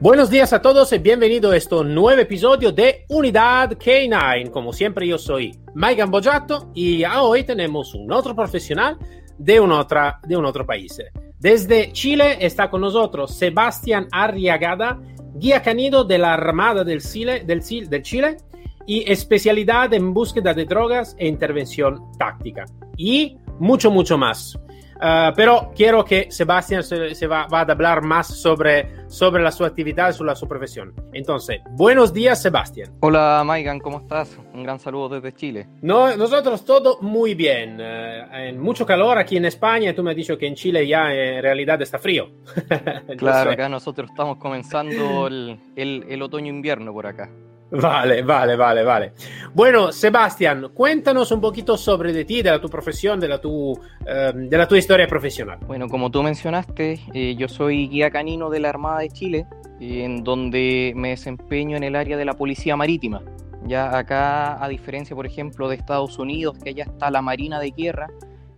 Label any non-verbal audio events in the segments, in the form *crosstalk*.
Buenos días a todos y bienvenido a este nuevo episodio de Unidad K9. Como siempre yo soy Mike Gambojato y hoy tenemos un otro profesional de un, otra, de un otro país. Desde Chile está con nosotros Sebastián Arriagada, guía canino de la Armada del Chile, del, del Chile y especialidad en búsqueda de drogas e intervención táctica. Y mucho, mucho más. Uh, pero quiero que Sebastián se, se va, va, a hablar más sobre, sobre la su actividad, sobre su profesión. Entonces, buenos días, Sebastián. Hola, Maigan, ¿cómo estás? Un gran saludo desde Chile. No, nosotros todo muy bien. Uh, en mucho calor aquí en España. Tú me has dicho que en Chile ya en realidad está frío. *laughs* claro, acá nosotros estamos comenzando el, el, el otoño-invierno por acá. Vale, vale, vale, vale. Bueno, Sebastián, cuéntanos un poquito sobre ti, de la tu profesión, de la tu, eh, de la tu historia profesional. Bueno, como tú mencionaste, eh, yo soy guía canino de la Armada de Chile, eh, en donde me desempeño en el área de la Policía Marítima. Ya acá, a diferencia, por ejemplo, de Estados Unidos, que allá está la Marina de Guerra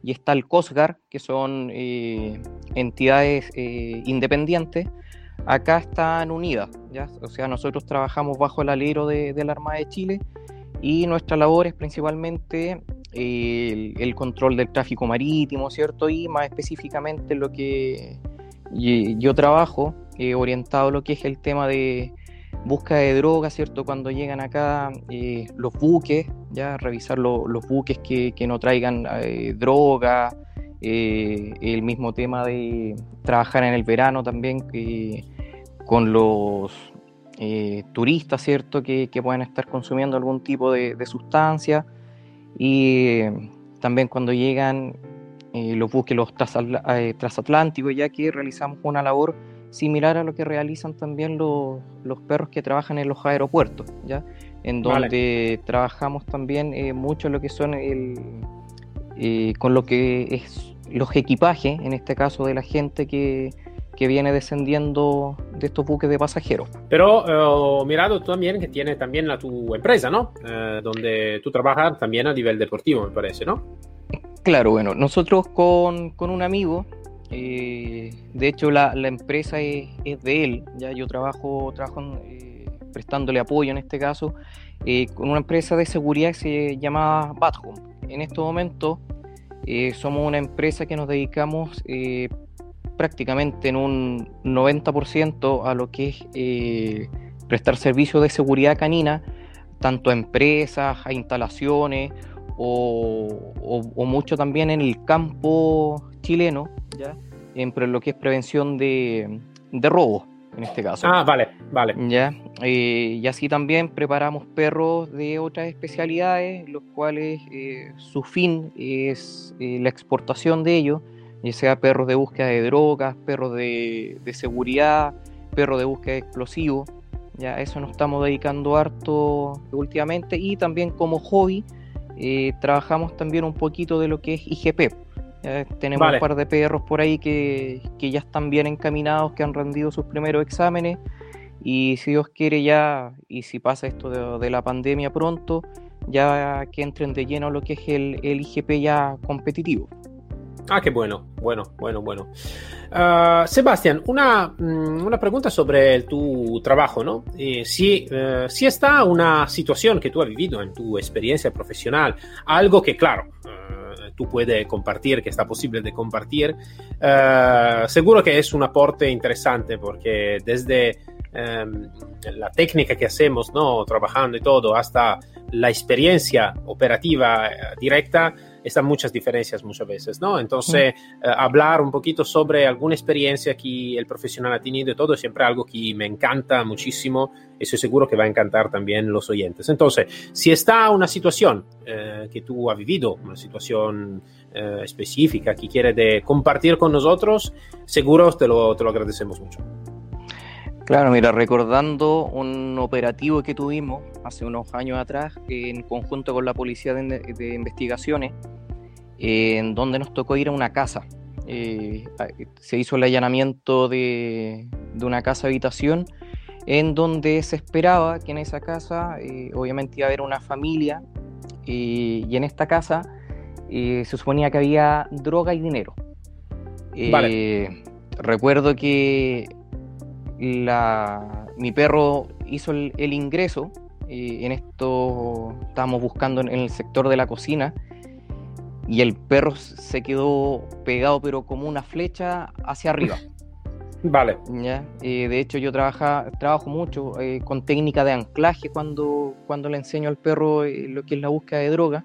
y está el Coast Guard, que son entidades independientes, acá están unidas, ¿ya? O sea, nosotros trabajamos bajo el alero de, la Armada de Chile y nuestra labor es principalmente eh, el, control del tráfico marítimo, ¿cierto? Y más específicamente lo que yo trabajo, orientado a lo que es el tema de búsqueda de drogas, ¿cierto? Cuando llegan acá eh, los buques, ya revisar lo, los buques que, que no traigan eh, droga, eh, el mismo tema de trabajar en el verano también eh, con los eh, turistas, ¿cierto? Que, que, pueden estar consumiendo algún tipo de, de sustancia. Y también cuando llegan los buques, los transatl transatlánticos, ya que realizamos una labor similar a lo que realizan también los, los perros que trabajan en los aeropuertos, ¿ya? En donde vale. trabajamos también mucho lo que son el, con lo que es los equipajes, en este caso de la gente que, que viene descendiendo de estos buques de pasajeros. Pero uh, mirado también que tiene también la tu empresa, ¿no? Uh, donde tú trabajas también a nivel deportivo, me parece, ¿no? Claro, bueno, nosotros con, con un amigo, eh, de hecho la, la empresa es, es, de él, ya yo trabajo, trabajo eh, prestándole apoyo en este caso, eh, con una empresa de seguridad que se llama Bathome. En estos momentos eh, somos una empresa que nos dedicamos eh, prácticamente en un 90% a lo que es eh, prestar servicios de seguridad canina, tanto a empresas, a instalaciones o, o, o mucho también en el campo chileno, ¿ya? En lo que es prevención de, de robos en este caso. Ah, vale, vale. Ya, eh, y así también preparamos perros de otras especialidades, los cuales eh, su fin es eh, la exportación de ellos, ya sea perros de búsqueda de drogas, perros de, de seguridad, perros de búsqueda de explosivos. Ya, eso nos estamos dedicando harto últimamente y también como hobby trabajamos también un poquito de lo que es IGP, eh, tenemos vale. un par de perros por ahí que, que, ya están bien encaminados, que han rendido sus primeros exámenes. Y si Dios quiere ya, y si pasa esto de, de la pandemia pronto, ya que entren de lleno lo que es el, el IGP ya competitivo. Ah, qué bueno, bueno, bueno, bueno. Uh, Sebastián, una, una, pregunta sobre tu trabajo, ¿no? Eh, si, uh, si está una situación que tú has vivido en tu experiencia profesional, algo que, claro, uh, tú puedes compartir, que está posible de compartir, seguro que es un aporte interesante porque desde um, la técnica que hacemos, ¿no? Trabajando y todo, hasta la experiencia operativa directa, están muchas diferencias muchas veces, ¿no? Entonces, mm. uh, hablar un poquito sobre alguna experiencia que el profesional ha tenido y todo es siempre algo que me encanta muchísimo y estoy seguro que va a encantar también los oyentes. Entonces, si está una situación uh, que tú has vivido, una situación uh, específica que quieres compartir con nosotros, seguro te lo, te lo agradecemos mucho. Claro, mira, recordando un operativo que tuvimos hace unos años atrás en conjunto con la Policía de, Investigaciones, en donde nos tocó ir a una casa. Eh, se hizo el allanamiento de, una casa habitación en donde se esperaba que en esa casa eh, obviamente iba a haber una familia eh, y en esta casa se suponía que había droga y dinero. Recuerdo que mi perro hizo el, ingreso. Eh, en esto estábamos buscando en, el sector de la cocina. Y el perro se quedó pegado, pero como una flecha hacia arriba. *laughs* Vale. ¿Ya? Eh, de hecho, yo trabajo mucho eh, con técnica de anclaje cuando, cuando le enseño al perro lo que es la búsqueda de droga,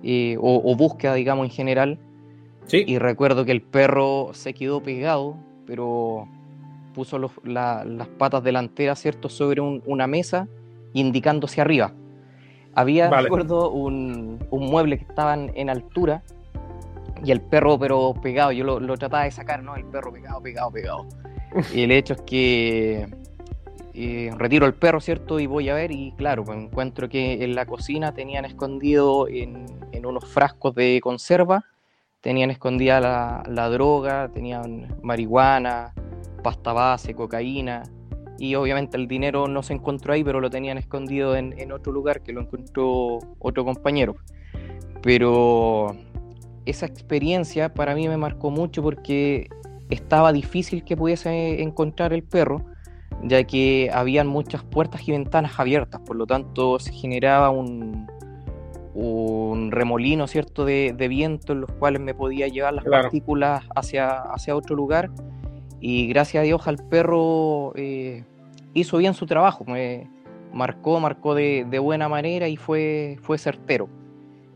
o, o, búsqueda, digamos, en general. Sí. Y recuerdo que el perro se quedó pegado, pero puso las patas delanteras, ¿cierto?, sobre una mesa, indicando hacia arriba. Había, recuerdo, un, mueble que estaba en altura y el perro, pero pegado, yo lo, trataba de sacar, ¿no? El perro pegado, pegado, pegado. *laughs* y el hecho es que eh, retiro el perro, ¿cierto? Y voy a ver y claro, pues encuentro que en la cocina tenían escondido en, unos frascos de conserva, tenían escondida la, la droga, tenían marihuana, pasta base, cocaína, y obviamente el dinero no se encontró ahí, pero lo tenían escondido en, otro lugar que lo encontró otro compañero. Pero esa experiencia para mí me marcó mucho porque estaba difícil que pudiese encontrar el perro, ya que habían muchas puertas y ventanas abiertas, por lo tanto se generaba un, un remolino cierto de, viento en los cuales me podía llevar las partículas hacia, hacia otro lugar y gracias a Dios al perro eh, hizo bien su trabajo, me marcó, marcó de, buena manera y fue, fue certero.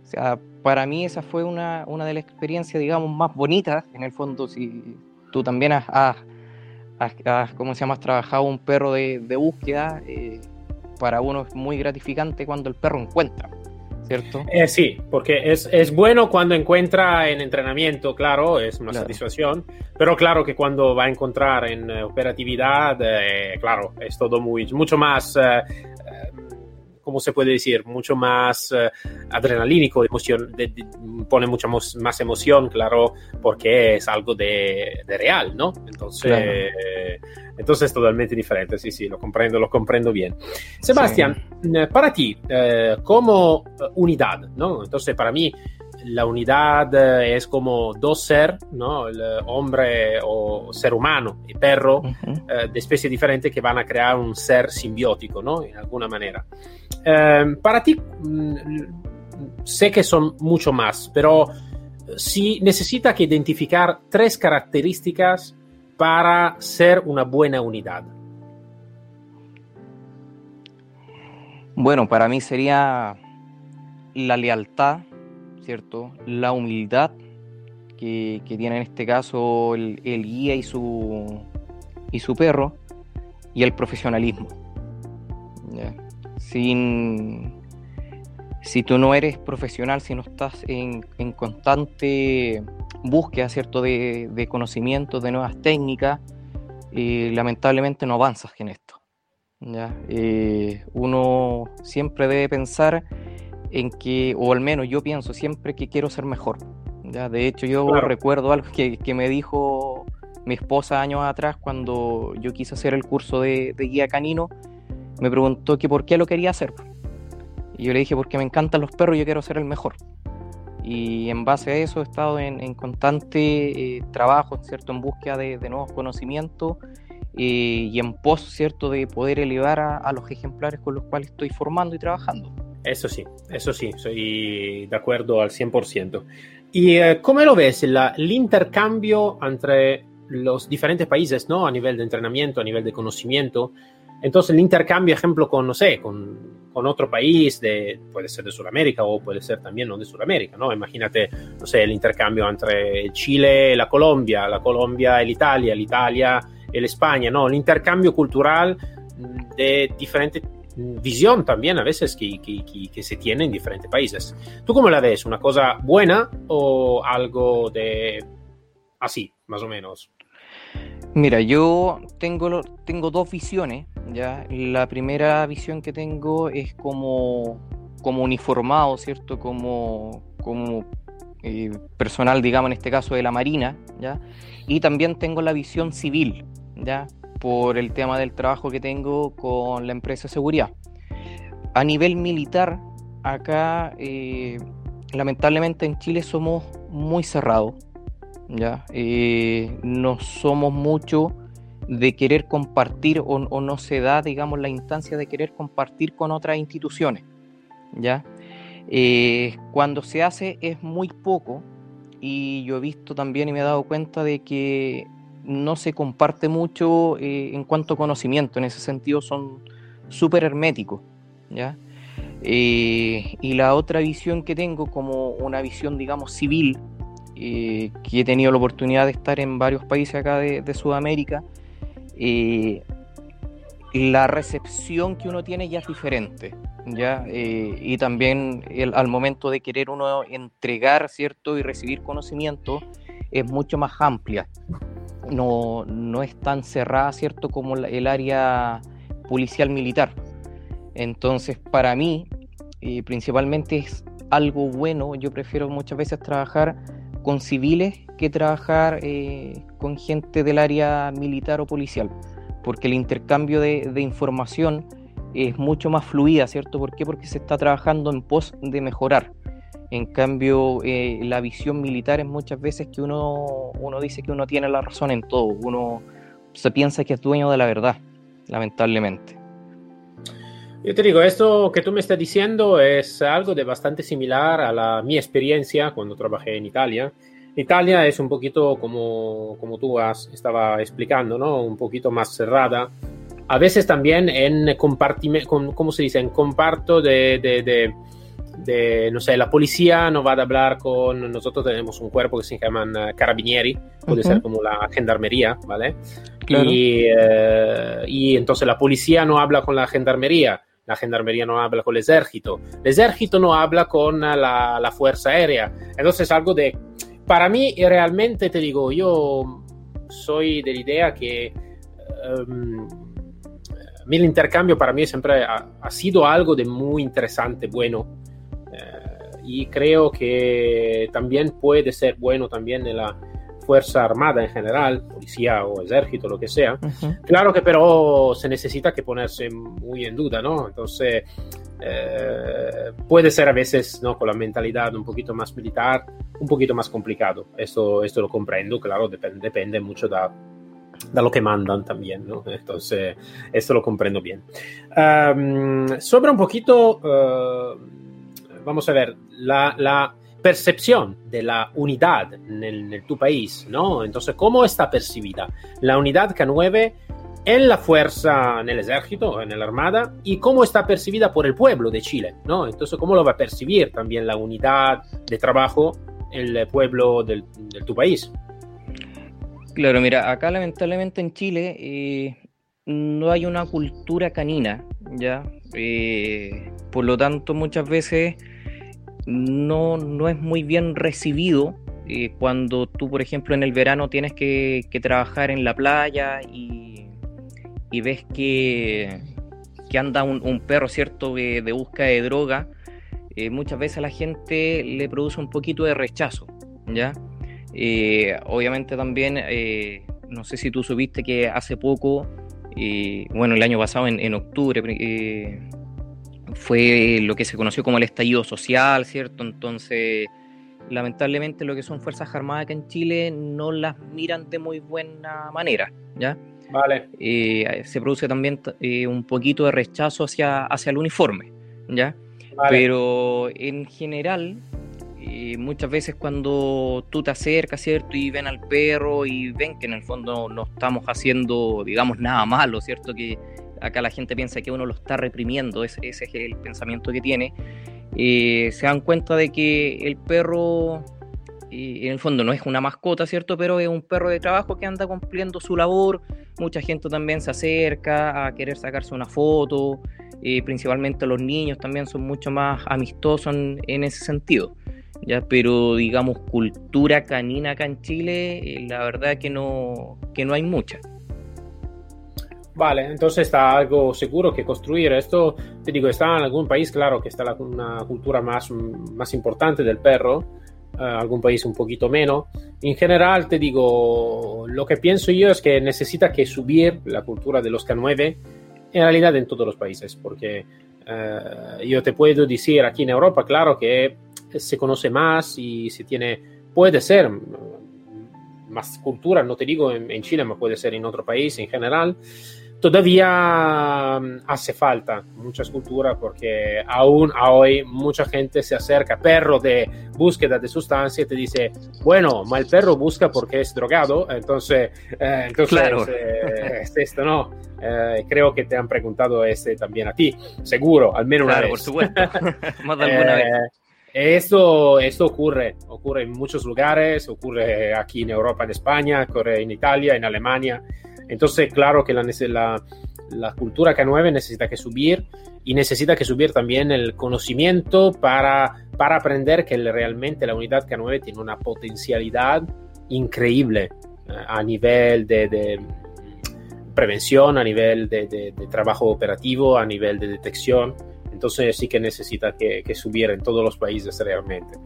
O sea, para mí esa fue una, una de las experiencias, digamos, más bonitas, en el fondo, si tú también has, has, ¿cómo se llama?, trabajado un perro de, búsqueda, eh, para uno es muy gratificante cuando el perro encuentra. ¿Cierto? Eh, sí, porque es, es, bueno cuando encuentra en entrenamiento, claro, es una satisfacción, pero claro que cuando va a encontrar en eh, operatividad, eh, claro, es todo muy, mucho más ¿cómo se puede decir? Mucho más uh, adrenalínico, emoción, de, de, pone mucha más emoción, claro, porque es algo de, de real, ¿no? Entonces, claro. eh, entonces es totalmente diferente, sí, sí, lo comprendo, lo comprendo bien. Sebastián, sí. para ti, eh, como unidad, ¿no? Entonces, para mí, la unidad eh, es como dos ser, ¿no? El hombre o ser humano y perro uh -huh. eh, de especie diferente que van a crear un ser simbiótico, ¿no? En alguna manera. Eh, para ti, mmm, sé que son mucho más, pero si necesita que identificar tres características para ser una buena unidad. Bueno, para mí sería la lealtad, ¿cierto? La humildad que, que tiene en este caso el, el, guía y su, y su perro, y el profesionalismo. ¿ya? Sin, si tú no eres profesional, si no estás en, en constante búsqueda ¿cierto? De, de conocimientos, de nuevas técnicas, eh, lamentablemente no avanzas en esto. ¿ya? Eh, uno siempre debe pensar en que, o al menos yo pienso siempre que quiero ser mejor. ¿ya? De hecho, yo claro. recuerdo algo que, que, me dijo mi esposa años atrás cuando yo quise hacer el curso de, de guía canino. Me preguntó que por qué lo quería hacer. Y yo le dije, porque me encantan los perros y yo quiero ser el mejor. Y en base a eso he estado en, en constante eh, trabajo, ¿cierto? En búsqueda de, de nuevos conocimientos eh, y en pos, ¿cierto? De poder elevar a, a los ejemplares con los cuales estoy formando y trabajando. Eso sí, eso sí, soy de acuerdo al 100%. ¿Y eh, cómo lo ves la, el intercambio entre los diferentes países, ¿no? A nivel de entrenamiento, a nivel de conocimiento. Entonces, el intercambio, ejemplo, con, no sé, con, con otro país, de, puede ser de Sudamérica o puede ser también no de Sudamérica, ¿no? Imagínate, no sé, el intercambio entre Chile y la Colombia, la Colombia y l'Italia, l'Italia y la España, ¿no? El intercambio cultural de diferentes visión también a veces que, que, que, que, se tiene en diferentes países. ¿Tú cómo la ves? ¿Una cosa buena o algo de así, más o menos? Mira, yo tengo, tengo dos visiones, ¿ya? La primera visión que tengo es como, como uniformado, ¿cierto? Como, como eh, personal, digamos, en este caso de la Marina, ¿ya? Y también tengo la visión civil, ¿ya? Por el tema del trabajo que tengo con la empresa de seguridad. A nivel militar, acá, eh, lamentablemente en Chile somos muy cerrados, ¿ya? Eh, no somos mucho de querer compartir o, no se da, digamos, la instancia de querer compartir con otras instituciones, ¿ya? Eh, cuando se hace es muy poco y yo he visto también y me he dado cuenta de que no se comparte mucho eh, en cuanto a conocimiento, en ese sentido son súper herméticos, ¿ya? y la otra visión que tengo como una visión, digamos, civil, eh, que he tenido la oportunidad de estar en varios países acá de, Sudamérica, eh, la recepción que uno tiene ya es diferente, ¿ya? Eh, y también al momento de querer uno entregar, ¿cierto? Y recibir conocimiento es mucho más amplia, no, no es tan cerrada, ¿cierto? Como el área policial militar. Entonces, para mí, principalmente es algo bueno, yo prefiero muchas veces trabajar con civiles que trabajar eh, con gente del área militar o policial, porque el intercambio de, información es mucho más fluida, ¿cierto? ¿Por qué? Porque se está trabajando en pos de mejorar. En cambio, eh, la visión militar es muchas veces que uno, uno dice que uno tiene la razón en todo, uno se piensa que es dueño de la verdad, lamentablemente. Yo te digo, esto que tú me estás diciendo es algo de bastante similar a la mi experiencia cuando trabajé en Italia. Italia es un poquito como, como tú has, estaba explicando, ¿no? Un poquito más cerrada. A veces también en compartimento, ¿cómo se dice? En comparto de, de, de, no sé, la policía no va a hablar con, nosotros tenemos un cuerpo que se llaman eh, carabinieri, puede ser como la gendarmería, ¿vale? Y, eh, y entonces la policía no habla con la gendarmería la gendarmería no habla con el ejército, el ejército no habla con la, la fuerza aérea. Entonces algo de... Para mí realmente te digo, yo soy de la idea que um, el intercambio para mí siempre ha, ha, sido algo de muy interesante, bueno. Uh, y creo que también puede ser bueno también en la Fuerza Armada en general, policía o ejército, lo que sea. Claro que pero se necesita que ponerse muy en duda, ¿no? Entonces, eh, puede ser a veces, ¿no? Con la mentalidad un poquito más militar, un poquito más complicado. Esto, esto lo comprendo, claro, depende, depende mucho da, da lo que mandan también, ¿no? Entonces, esto lo comprendo bien. Um, sobre un poquito, uh, vamos a ver, la, la percepción de la unidad en, en, tu país, ¿no? Entonces, ¿cómo está percibida la unidad K9 en la fuerza, en el ejército, en la armada, y cómo está percibida por el pueblo de Chile, ¿no? Entonces, ¿cómo lo va a percibir también la unidad de trabajo el pueblo del, de tu país? Claro, mira, acá lamentablemente en Chile eh, no hay una cultura canina, ¿ya? Eh, por lo tanto, muchas veces no, no es muy bien recibido eh, cuando tú, por ejemplo, en el verano tienes que, trabajar en la playa y, ves que, que anda un, perro, ¿cierto?, de, de busca de droga, eh, muchas veces a la gente le produce un poquito de rechazo, ¿ya? Eh, obviamente también, no sé si tú supiste que hace poco, bueno, el año pasado, en, en octubre, fue lo que se conoció como el estallido social, ¿cierto? Entonces, lamentablemente lo que son Fuerzas Armadas acá en Chile no las miran de muy buena manera, ¿ya? Vale. Eh, se produce también eh, un poquito de rechazo hacia, hacia el uniforme, ¿ya? Pero en general, eh, muchas veces cuando tú te acercas, ¿cierto? Y ven al perro y ven que en el fondo no estamos haciendo, digamos, nada malo, ¿cierto? Que acá la gente piensa que uno lo está reprimiendo, ese, es el pensamiento que tiene, eh, se dan cuenta de que el perro eh, en el fondo no es una mascota, ¿cierto? Pero es un perro de trabajo que anda cumpliendo su labor. Mucha gente también se acerca a querer sacarse una foto. Eh, principalmente los niños también son mucho más amistosos en, ese sentido. ya, pero digamos cultura canina acá en Chile, la verdad que no, que no hay mucha. Vale, entonces está algo seguro que construir. Esto, te digo, está en algún país, claro, que está la, una cultura más, más importante del perro, uh, algún país un poquito menos. En general, te digo, lo que pienso yo es que necesita que subir la cultura de los K9, en realidad en todos los países, porque uh, yo te puedo decir aquí en Europa, claro, que se conoce más y se tiene, puede ser más cultura, no te digo en, en Chile, pero puede ser en otro país en general. Todavía mm, hace falta mucha escultura porque aún hoy mucha gente se acerca, perro de búsqueda de sustancia, y te dice, bueno, ma el perro busca porque es drogado, entonces, eh, entonces Claro. eh, es esto, ¿no? Eh, creo que te han preguntado este también a ti, seguro, al menos una Claro, vez. por supuesto. *laughs* Más de alguna vez. Eh, Esto, esto ocurre, ocurre en muchos lugares, ocurre aquí en Europa, en España, ocurre en Italia, en Alemania. Entonces, claro que la, la, la cultura K9 necesita que subir y necesita que subir también el conocimiento para, para aprender que realmente la unidad K9 tiene una potencialidad increíble eh, a nivel de, de prevención, a nivel de, de- de trabajo operativo, a nivel de detección. Entonces sí que necesita que, que subiera en todos los países realmente.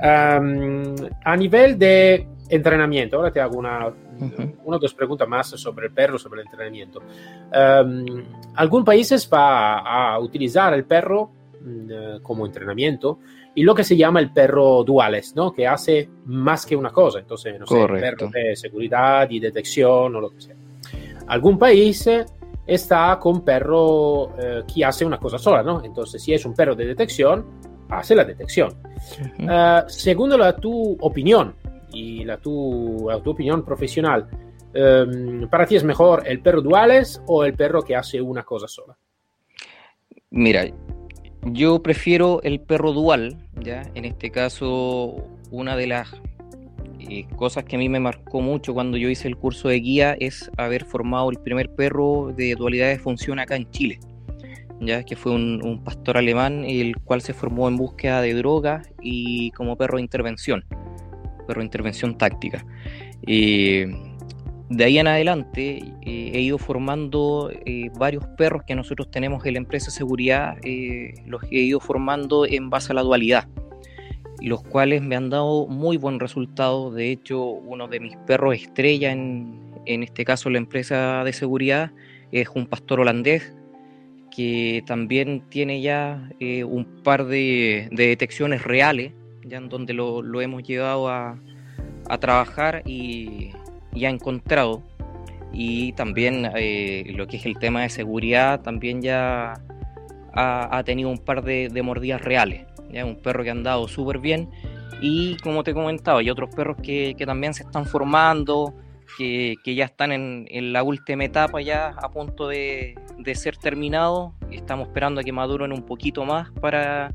Um, a nivel de entrenamiento, ahora te hago una, Ujú. una o dos preguntas más sobre el perro, sobre el entrenamiento. Um, algún países va a, utilizar el perro mm, eh, como entrenamiento y lo que se llama el perro duales, ¿no? Que hace más que una cosa. Entonces, no sé, Correcto. perro de seguridad y detección o lo que sea. Algún país está con perro eh, que hace una cosa sola, ¿no? Entonces, si es un perro de detección, hace la detección. Ujú. Eh, según la tu opinión y la tu, tu opinión profesional, em, ¿para ti es mejor el perro duales o el perro que hace una cosa sola? Mira, yo prefiero el perro dual, ¿ya? En este caso, una de las eh, cosas que a mí me marcó mucho cuando yo hice el curso de guía es haber formado el primer perro de dualidad de función acá en Chile, ¿ya? Que fue un, un pastor alemán, el cual se formó en búsqueda de drogas y como perro de intervención, intervención táctica. Eh, de ahí en adelante eh, he ido formando eh, varios perros que nosotros tenemos en la empresa de seguridad, eh, los he ido formando en base a la dualidad, los cuales me han dado muy buen resultado. De hecho, uno de mis perros estrella en, en este caso la empresa de seguridad es un pastor holandés que también tiene ya eh, un par de, de detecciones reales, ya en donde lo, lo hemos llevado a, a trabajar y, y ha encontrado. Y también eh, lo que es el tema de seguridad, también ya ha, ha tenido un par de, de mordidas reales. ¿ya? Un perro que ha andado súper bien. Y como te comentaba, hay otros perros que, que también se están formando, que, que ya están en, en la última etapa, ya a punto de, de ser terminados. Estamos esperando a que maduren un poquito más para,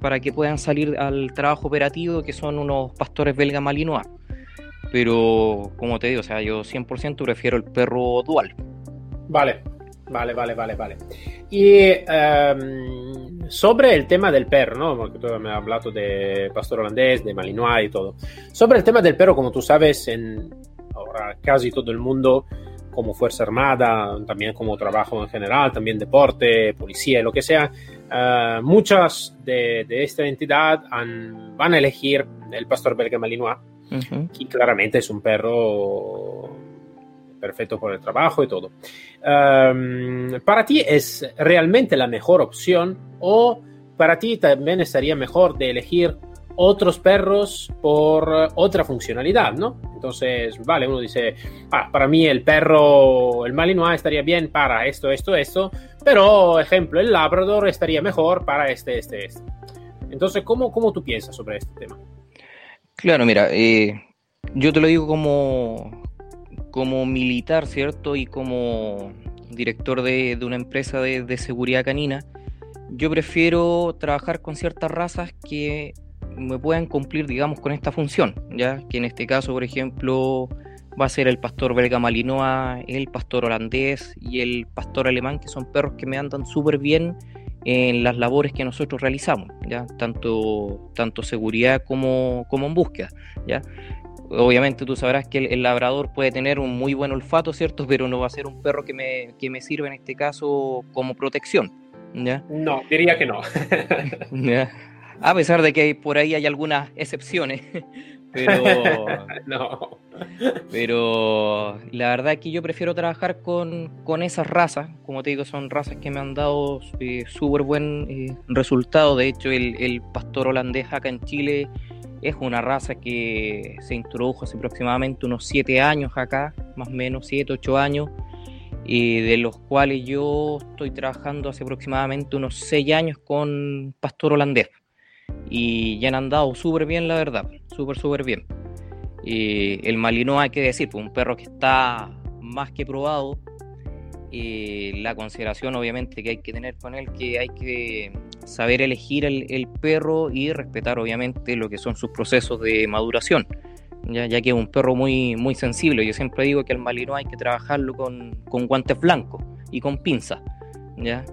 para que puedan salir al trabajo operativo, que son unos pastores belga malinois. Pero, como te digo, o sea, yo 100% prefiero el perro dual. Vale, vale, vale, vale, vale. Y ehm, sobre el tema del perro, ¿no? Porque tú me has hablado de pastor holandés, de malinois y todo. Sobre el tema del perro, como tú sabes, en ahora casi todo el mundo, como Fuerza Armada, también como trabajo en general, también deporte, policía, lo que sea, eh, muchas de, de esta entidad han- van a elegir el pastor belga malinois que claramente es un perro perfecto por el trabajo y todo. Um, ¿Para ti es realmente la mejor opción o para ti también estaría mejor de elegir otros perros por eh, otra funcionalidad, ¿no? Entonces, vale, uno dice, ah, para mí el perro, el Malinois estaría bien para esto, esto, esto, pero, ejemplo, el Labrador estaría mejor para este, este, este. Entonces, ¿cómo, cómo tú piensas sobre este tema? Claro, mira, eh, yo te lo digo como, como militar, ¿cierto? Y como director de, de una empresa de, de seguridad canina, yo prefiero trabajar con ciertas razas que me puedan cumplir, digamos, con esta función, ¿ya? Que en este caso, por ejemplo, va a ser el pastor belga malinois, el pastor holandés y el pastor alemán, que son perros que me andan súper bien en las labores que nosotros realizamos, ¿ya? Tanto, tanto seguridad como, como en búsqueda, ¿ya? Obviamente tú sabrás que el, labrador puede tener un muy buen olfato, ¿cierto? Pero no va a ser un perro que me, que me sirva en este caso como protección, ¿ya? No, diría que no. *laughs* A pesar de que por ahí hay algunas excepciones, *laughs* pero... *laughs* no. Pero la verdad es que yo prefiero trabajar con, con, esas razas. Como te digo, son razas que me han dado eh, súper buen eh, resultado. De hecho, el, el, pastor holandés acá en Chile es una raza que se introdujo hace aproximadamente unos 7 años acá, más o menos 7, 8 años. Y de los cuales yo estoy trabajando hace aproximadamente unos 6 años con pastor holandés. Y ya han andado súper bien, la verdad, súper, súper bien. Y el Malinois, hay que decir, pues un perro que está más que probado. La consideración, obviamente, que hay que tener con él, que hay que saber elegir el, perro y respetar, obviamente, lo que son sus procesos de maduración. Ya, ya, que es un perro muy, muy sensible. Yo siempre digo que el Malinois hay que trabajarlo con, con guantes blancos y con pinzas. ¿ya?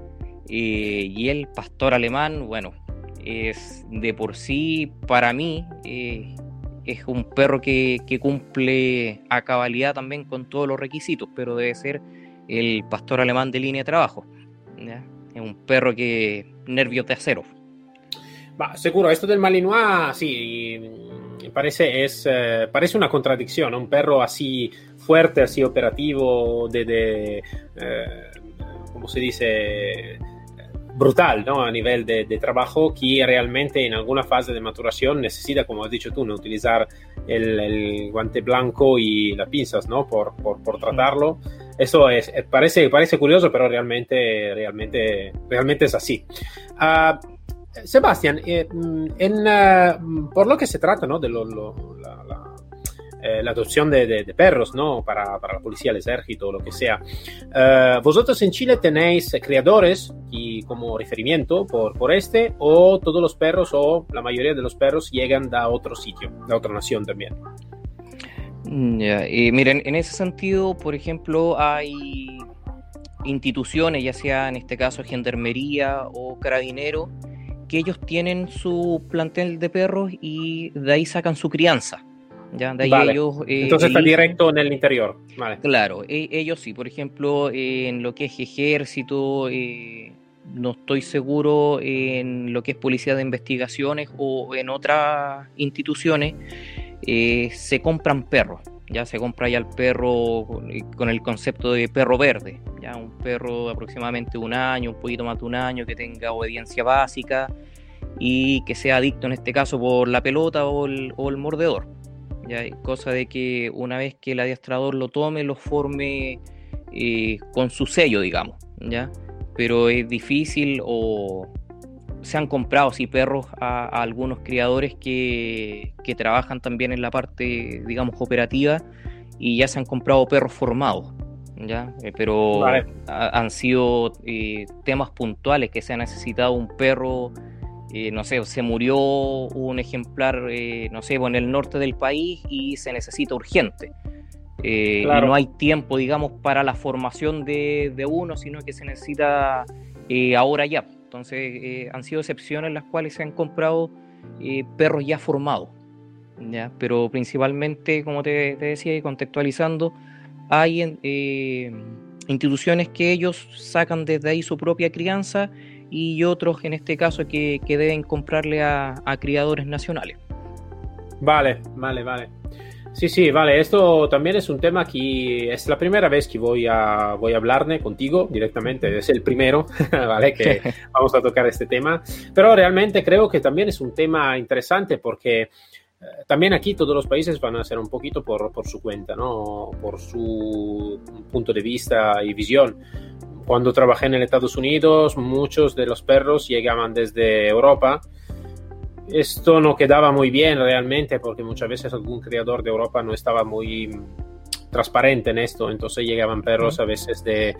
y el pastor alemán, bueno, es de por sí, para mí, eh, es un perro que, cumple a cabalidad también con todos los requisitos, pero debe ser el pastor alemán de línea de trabajo. Es un perro que nervios de acero. Seguro, esto del Malinois, sí, parece, es, eh, parece una contradicción, un perro así fuerte, así operativo, de, de eh, ¿cómo se dice? Brutal ¿no? a nivel de, trabajo que realmente en alguna fase de maturación necesita, como has dicho tú, ¿no? utilizar el, guante blanco y las pinzas ¿no? por, por, tratarlo. Eso es, eh, parece, parece curioso, pero realmente, realmente, realmente es así. Uh, Sebastián, eh, mm, en, ah, por lo que se trata ¿no? de lo, eh, la adopción de, perros, ¿no? Para, la policía, el ejército, lo que sea. Eh, ¿Vosotros en Chile tenéis creadores y como referimiento por, por este o todos los perros o la mayoría de los perros llegan de otro sitio, de otra nación también? Mm, y miren, en ese sentido, por ejemplo, hay instituciones, ya sea en este caso gendarmería o carabinero, que ellos tienen su plantel de perros y de ahí sacan su crianza. ¿Ya? De ahí ellos, eh, Entonces está directo en el interior. Vale. Claro, e, ellos sí, por ejemplo, en lo que es ejército, eh, no estoy seguro en lo que es policía de investigaciones o en otras instituciones, eh, se compran perros. Ya se compra ya el perro con el concepto de perro verde, ya un perro de aproximadamente un año, un poquito más de un año, que tenga obediencia básica y que sea adicto en este caso por la pelota o el, o el mordedor. ¿Ya? cosa de que una vez que el adiestrador lo tome, lo forme eh, con su sello, digamos, ¿ya? Pero es difícil o se han comprado sí perros a, algunos criadores que, que, trabajan también en la parte, digamos, operativa y ya se han comprado perros formados. ¿ya? Eh, pero han sido eh, temas puntuales que se ha necesitado un perro eh, no sé, se murió un ejemplar, eh, no sé, en el norte del país y se necesita urgente. Eh, y no hay tiempo, digamos, para la formación de, uno, sino que se necesita ahora ya. Entonces, han sido excepciones en las cuales se han comprado perros ya formados. ¿ya? Pero principalmente, como te, te decía, y contextualizando, hay instituciones que ellos sacan desde ahí su propia crianza y otros en este caso que, que deben comprarle a, a, criadores nacionales. Vale, vale, vale. Sí, sí, vale, esto también es un tema que es la primera vez que voy a, voy a hablarme contigo directamente, es el primero, *laughs* ¿vale? Que *laughs* vamos a tocar este tema, pero realmente creo que también es un tema interesante porque también aquí todos los países van a ser un poquito por, por su cuenta, ¿no? Por su punto de vista y visión. Cuando trabajé en Estados Unidos, muchos de los perros llegaban desde Europa. Esto no quedaba muy bien realmente porque muchas veces algún criador de Europa no estaba muy transparente en esto, entonces llegaban perros a veces de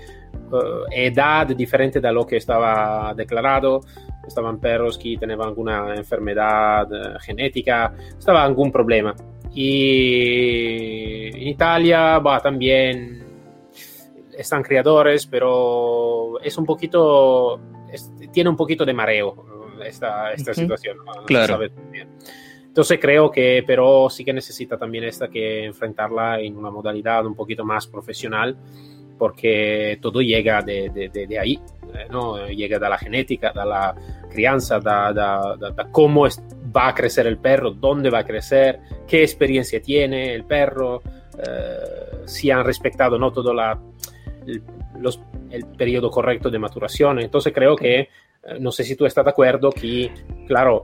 uh, edad diferente de lo que estaba declarado, estaban perros que tenían alguna enfermedad uh, genética, estaba algún problema. Y en Italia va también están criadores, pero es un poquito es, tiene un poquito de mareo esta, esta Ujú. situación. Claro. Sabes. Entonces creo que, pero sí que necesita también esta que enfrentarla en una modalidad un poquito más profesional, porque todo llega de, de, de, de ahí, eh, ¿no? Llega de la genética, de la crianza, da cómo va a crecer el perro, dónde va a crecer, qué experiencia tiene el perro, eh, si han respetado no todo la, el, los- el periodo correcto de maturación. Entonces creo que, eh, no sé si tú estás de acuerdo, que, claro,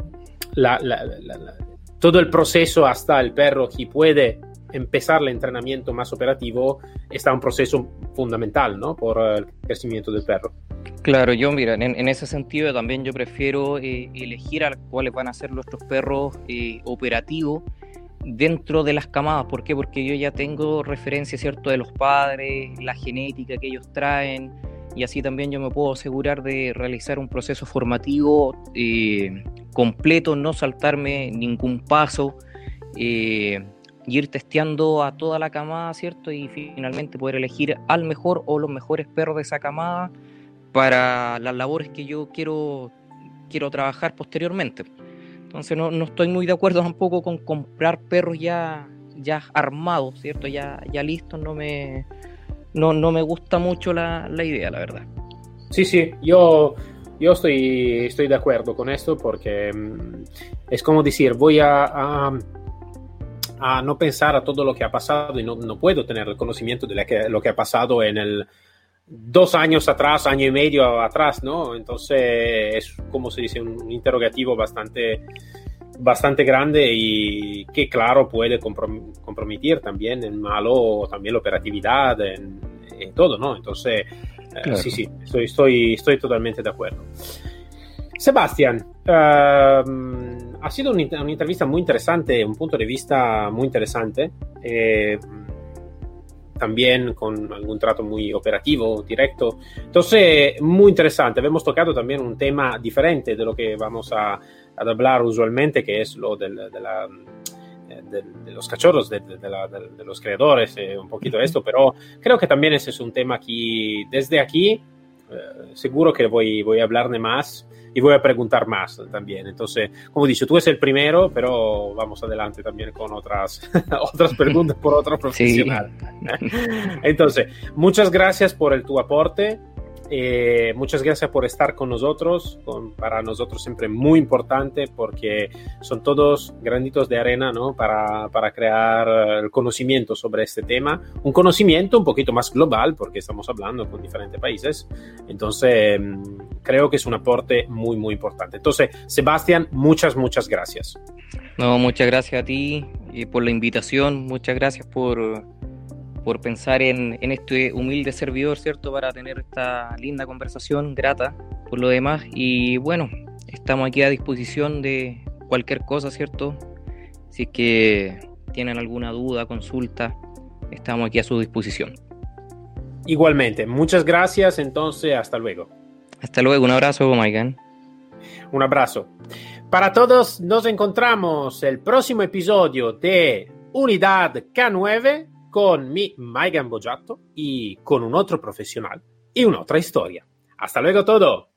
la- la- la- la- todo el proceso hasta el perro que puede empezar el entrenamiento más operativo está un proceso fundamental, ¿no? Por el crecimiento del perro. Claro, yo mira, en, en ese sentido también yo prefiero eh, elegir a cuáles van a ser nuestros perros eh, operativos dentro de las camadas. ¿Por qué? Porque yo ya tengo referencia, ¿cierto?, de los padres, la genética que ellos traen, y así también yo me puedo asegurar de realizar un proceso formativo eh, completo, no saltarme ningún paso, eh, y ir testeando a toda la camada, ¿cierto? Y finalmente poder elegir al mejor o los mejores perros de esa camada para las labores que yo quiero, quiero trabajar posteriormente. Entonces no, no estoy muy de acuerdo tampoco con comprar perros ya, ya armados, ¿cierto? Ya, ya listos, no me, no, no me gusta mucho la, la idea, la verdad. Sí, sí, yo, yo estoy, estoy de acuerdo con esto porque mm, es como decir, voy a, a, no pensar a todo lo que ha pasado y no, no puedo tener el conocimiento de la que- lo que ha pasado en el dos años atrás, año y medio atrás, ¿no? Entonces es como se dice, un interrogativo bastante, bastante grande y que claro puede comprom- comprometer también en malo también la operatividad en, en todo, ¿no? Entonces, eh, Claro. sí, sí, estoy, estoy, estoy totalmente de acuerdo. Sebastián, ehm, ha sido una, una entrevista muy interesante, un punto de vista muy interesante. eh, también con algún trato muy operativo, directo. Entonces, muy interesante. Hemos tocado también un tema diferente de lo que vamos a, a hablar usualmente, que es lo del- de, la- eh, de- de los cachorros, de, de- la- los creadores, eh, un poquito esto, pero creo que también ese es un tema que desde aquí seguro que voy, voy a hablar de más y voy a preguntar más también. Entonces, como dicho, tú eres el primero, pero vamos adelante también con otras, *laughs* otras preguntas por otro profesional. *laughs* Entonces, muchas gracias por el, tu aporte. Eh, muchas gracias por estar con nosotros. Para nosotros siempre muy importante porque son todos granitos de arena ¿no? para, para crear el conocimiento sobre este tema. Un conocimiento un poquito más global porque estamos hablando con diferentes países. Entonces, mm, creo que es un aporte muy, muy importante. Entonces, Sebastián, muchas, muchas gracias. No, muchas gracias a ti eh, por la invitación, muchas gracias por, por pensar en, en este humilde servidor, ¿cierto? Para tener esta linda conversación grata por lo demás. Y bueno, estamos aquí a disposición de cualquier cosa, ¿cierto? Si es que tienen alguna duda, consulta, estamos aquí a su disposición. Igualmente, muchas gracias. Entonces, hasta luego. Hasta luego, un abrazo, Maigan. Un abrazo. Para todos, nos encontramos el próximo episodio de Unidad K9 con mi Maigan Bojato y con un otro profesional y una otra historia. Hasta luego todo.